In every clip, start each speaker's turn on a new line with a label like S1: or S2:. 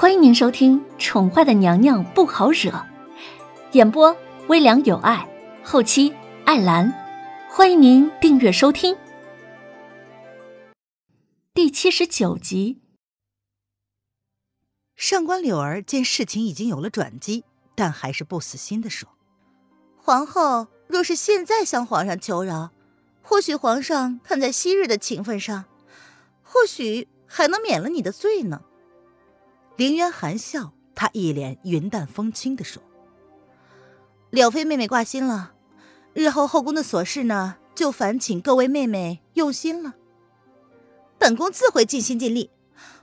S1: 欢迎您收听《宠坏的娘娘不好惹》，演播微凉有爱，后期艾兰。欢迎您订阅收听第七十九集。
S2: 上官柳儿见事情已经有了转机，但还是不死心的说：“
S3: 皇后若是现在向皇上求饶，或许皇上看在昔日的情分上，或许还能免了你的罪呢。”
S2: 凌渊含笑，他一脸云淡风轻的说：“
S3: 柳妃妹妹挂心了，日后后宫的琐事呢，就烦请各位妹妹用心了。本宫自会尽心尽力，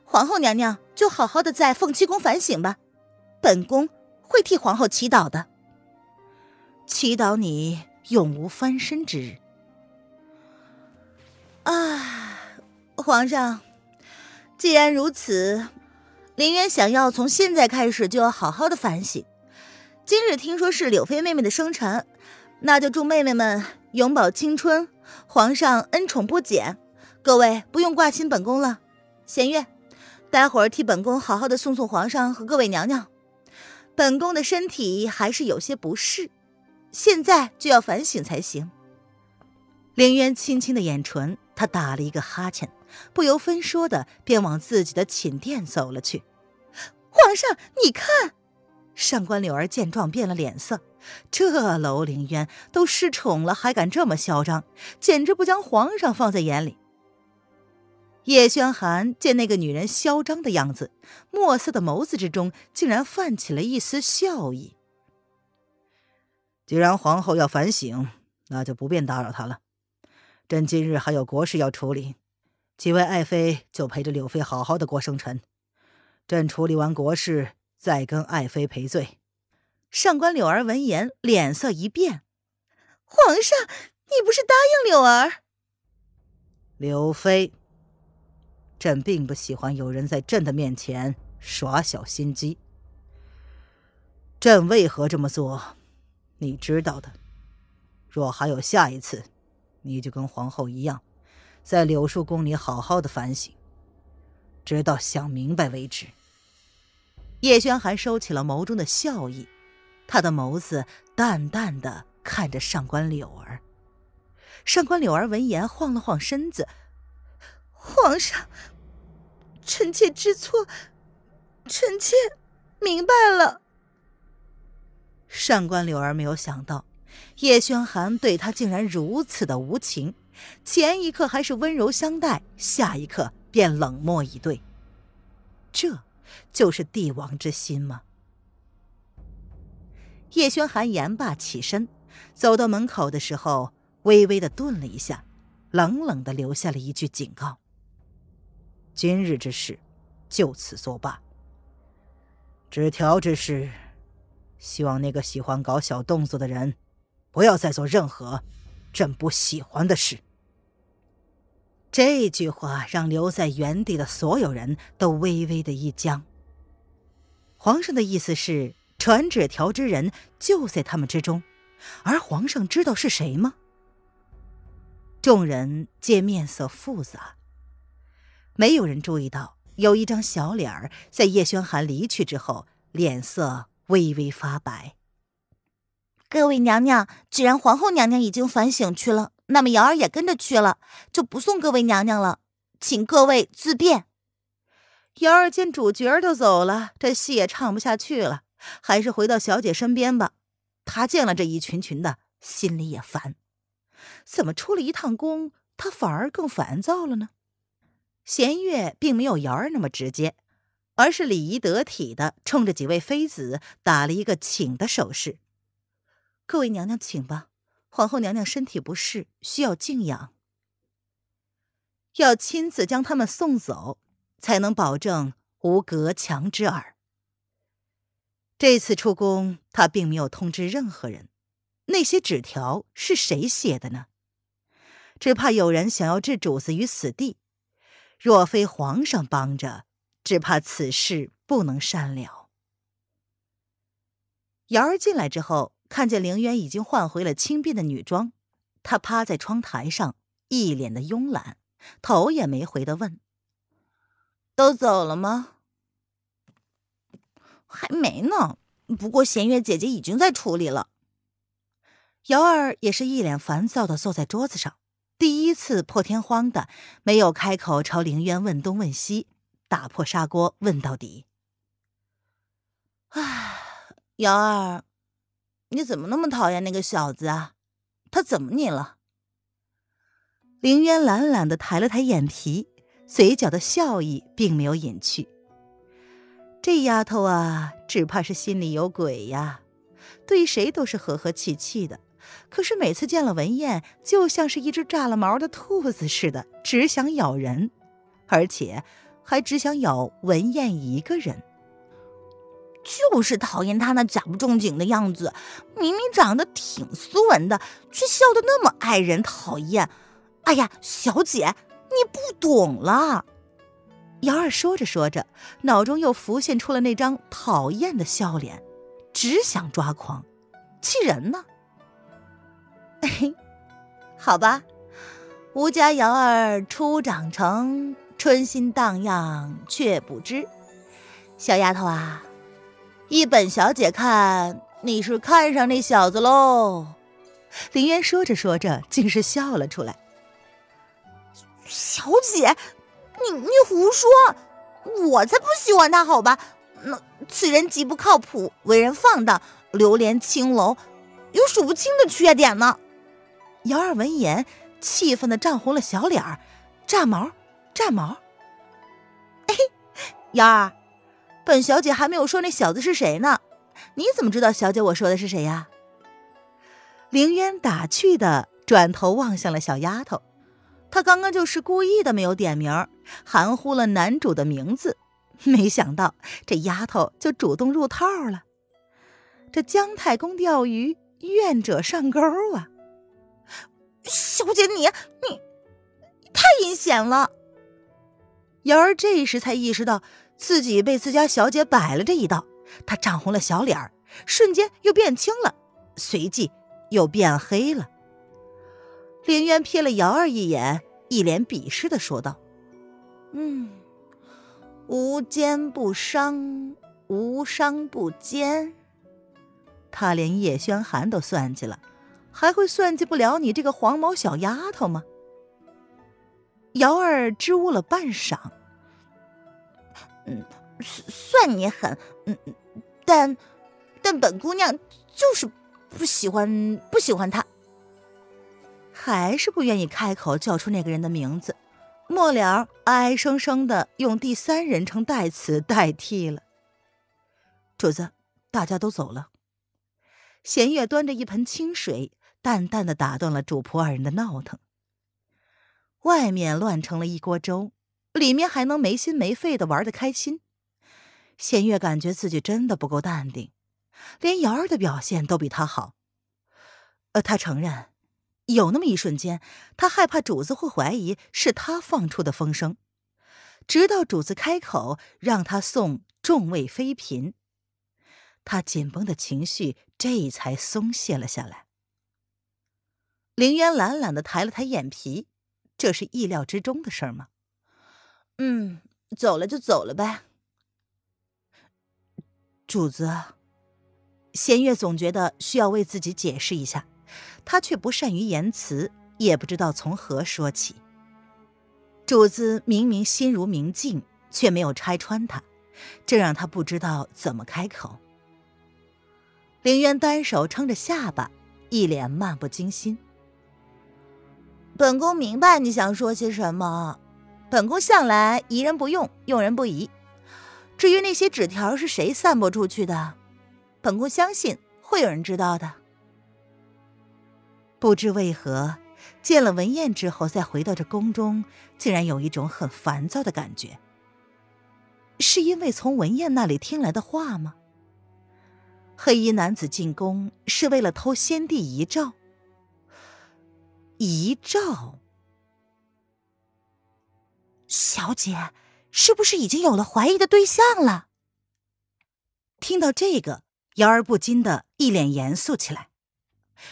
S3: 皇后娘娘就好好的在凤栖宫反省吧，本宫会替皇后祈祷的，
S2: 祈祷你永无翻身之日。”
S3: 啊，皇上，既然如此。林渊想要从现在开始就要好好的反省。今日听说是柳妃妹妹的生辰，那就祝妹妹们永葆青春，皇上恩宠不减。各位不用挂心本宫了，弦月，待会儿替本宫好好的送送皇上和各位娘娘。本宫的身体还是有些不适，现在就要反省才行。
S2: 林渊轻轻的眼唇，他打了一个哈欠。不由分说的便往自己的寝殿走了去。
S3: 皇上，你看，
S2: 上官柳儿见状变了脸色。这楼凌渊都失宠了，还敢这么嚣张，简直不将皇上放在眼里。叶轩寒见那个女人嚣张的样子，墨色的眸子之中竟然泛起了一丝笑意。
S4: 既然皇后要反省，那就不便打扰她了。朕今日还有国事要处理。几位爱妃就陪着柳妃好好的过生辰，朕处理完国事再跟爱妃赔罪。
S2: 上官柳儿闻言脸色一变：“
S3: 皇上，你不是答应柳儿？”
S4: 柳妃，朕并不喜欢有人在朕的面前耍小心机。朕为何这么做，你知道的。若还有下一次，你就跟皇后一样。在柳树宫里好好的反省，直到想明白为止。
S2: 叶轩寒收起了眸中的笑意，他的眸子淡淡的看着上官柳儿。上官柳儿闻言晃了晃身子：“
S3: 皇上，臣妾知错，臣妾明白了。”
S2: 上官柳儿没有想到，叶轩寒对他竟然如此的无情。前一刻还是温柔相待，下一刻便冷漠以对，这就是帝王之心吗？叶轩寒言罢起身，走到门口的时候，微微的顿了一下，冷冷的留下了一句警告：“
S4: 今日之事，就此作罢。纸条之事，希望那个喜欢搞小动作的人，不要再做任何朕不喜欢的事。”
S2: 这句话让留在原地的所有人都微微的一僵。皇上的意思是，传纸条之人就在他们之中，而皇上知道是谁吗？众人皆面色复杂，没有人注意到有一张小脸儿在叶轩寒离去之后，脸色微微发白。
S3: 各位娘娘，既然皇后娘娘已经反省去了。那么瑶儿也跟着去了，就不送各位娘娘了，请各位自便。
S2: 瑶儿见主角都走了，这戏也唱不下去了，还是回到小姐身边吧。她见了这一群群的，心里也烦。怎么出了一趟宫，她反而更烦躁了呢？弦月并没有瑶儿那么直接，而是礼仪得体的冲着几位妃子打了一个请的手势。各位娘娘，请吧。皇后娘娘身体不适，需要静养，要亲自将他们送走，才能保证无隔墙之耳。这次出宫，他并没有通知任何人。那些纸条是谁写的呢？只怕有人想要置主子于死地。若非皇上帮着，只怕此事不能善了。瑶儿进来之后。看见凌渊已经换回了轻便的女装，他趴在窗台上，一脸的慵懒，头也没回的问：“都走了吗？”
S3: 还没呢。不过弦月姐姐已经在处理了。
S2: 瑶儿也是一脸烦躁的坐在桌子上，第一次破天荒的没有开口朝凌渊问东问西，打破砂锅问到底。
S3: 唉，瑶儿，你怎么那么讨厌那个小子啊？他怎么你了？
S2: 凌渊懒懒的抬了抬眼皮，嘴角的笑意并没有隐去。这丫头啊，只怕是心里有鬼呀，对谁都是和和气气的，可是每次见了文燕，就像是一只炸了毛的兔子似的，只想咬人，而且还只想咬文燕一个人。
S3: 就是讨厌他那假不正经的样子，明明长得挺斯文的，却笑得那么碍人讨厌。哎呀，小姐，你不懂了。
S2: 瑶儿说着说着，脑中又浮现出了那张讨厌的笑脸，只想抓狂，气人呢。
S3: 好吧，吴家瑶儿初长成，春心荡漾却不知。小丫头啊，依本小姐看，你是看上那小子喽。
S2: 林渊说着说着，竟是笑了出来。
S3: 小姐，你你胡说！我才不喜欢他，好吧？那此人极不靠谱，为人放荡，流连青楼，有数不清的缺点呢。
S2: 姚儿闻言，气愤的涨红了小脸儿，炸毛，炸毛！
S3: 哎，姚儿，本小姐还没有说那小子是谁呢，你怎么知道小姐我说的是谁呀？
S2: 凌渊打趣的转头望向了小丫头。他刚刚就是故意的没有点名，含糊了男主的名字，没想到这丫头就主动入套了。这姜太公钓鱼，愿者上钩啊！
S3: 小姐，你你太阴险了！
S2: 瑶儿这时才意识到自己被自家小姐摆了这一道，她涨红了小脸儿，瞬间又变青了，随即又变黑了。林渊瞥了瑶儿一眼，一脸鄙视的说道：“
S3: 嗯，无奸不商，无商不奸。
S2: 他连叶轩寒都算计了，还会算计不了你这个黄毛小丫头吗？”瑶儿支吾了半晌，
S3: 嗯，算你狠，嗯，但但本姑娘就是不喜欢不喜欢他。
S2: 还是不愿意开口叫出那个人的名字，末了哀生生的用第三人称代词代替了。主子，大家都走了。弦月端着一盆清水，淡淡的打断了主仆二人的闹腾。外面乱成了一锅粥，里面还能没心没肺的玩的开心。弦月感觉自己真的不够淡定，连瑶儿的表现都比他好。呃，他承认。有那么一瞬间，他害怕主子会怀疑是他放出的风声，直到主子开口让他送众位妃嫔，他紧绷的情绪这才松懈了下来。凌渊懒懒的抬了抬眼皮，这是意料之中的事儿吗？
S3: 嗯，走了就走了呗。
S2: 主子，弦月总觉得需要为自己解释一下。他却不善于言辞，也不知道从何说起。主子明明心如明镜，却没有拆穿他，这让他不知道怎么开口。凌渊单手撑着下巴，一脸漫不经心。
S3: 本宫明白你想说些什么，本宫向来疑人不用，用人不疑。至于那些纸条是谁散播出去的，本宫相信会有人知道的。
S2: 不知为何，见了文燕之后，再回到这宫中，竟然有一种很烦躁的感觉。是因为从文燕那里听来的话吗？黑衣男子进宫是为了偷先帝遗诏？遗诏？
S3: 小姐，是不是已经有了怀疑的对象了？
S2: 听到这个，瑶儿不禁的一脸严肃起来。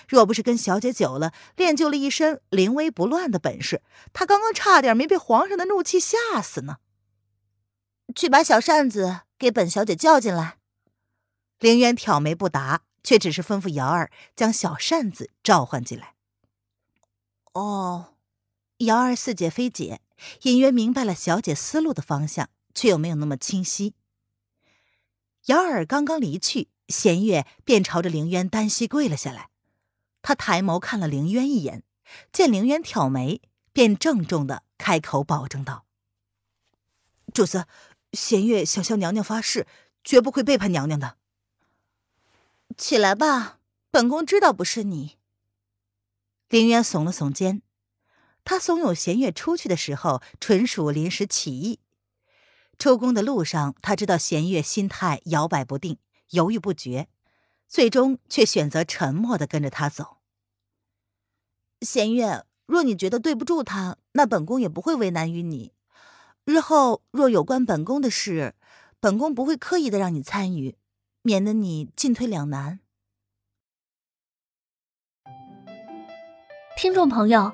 S2: 若不是跟小姐久了，练就了一身临危不乱的本事，她刚刚差点没被皇上的怒气吓死呢。
S3: 去把小扇子给本小姐叫进来。
S2: 凌渊挑眉不答，却只是吩咐瑶儿将小扇子召唤进来。哦，瑶儿似解非解，隐约明白了小姐思路的方向，却又没有那么清晰。瑶儿刚刚离去，弦月便朝着凌渊单膝跪了下来。他抬眸看了凌渊一眼，见凌渊挑眉，便郑重的开口保证道：“主子，弦月想向娘娘发誓，绝不会背叛娘娘的。”
S3: 起来吧，本宫知道不是你。
S2: 凌渊耸了耸肩，他怂恿弦月出去的时候，纯属临时起意。出宫的路上，他知道弦月心态摇摆不定，犹豫不决，最终却选择沉默的跟着他走。
S3: 弦月，若你觉得对不住他，那本宫也不会为难于你。日后若有关本宫的事，本宫不会刻意的让你参与，免得你进退两难。
S1: 听众朋友，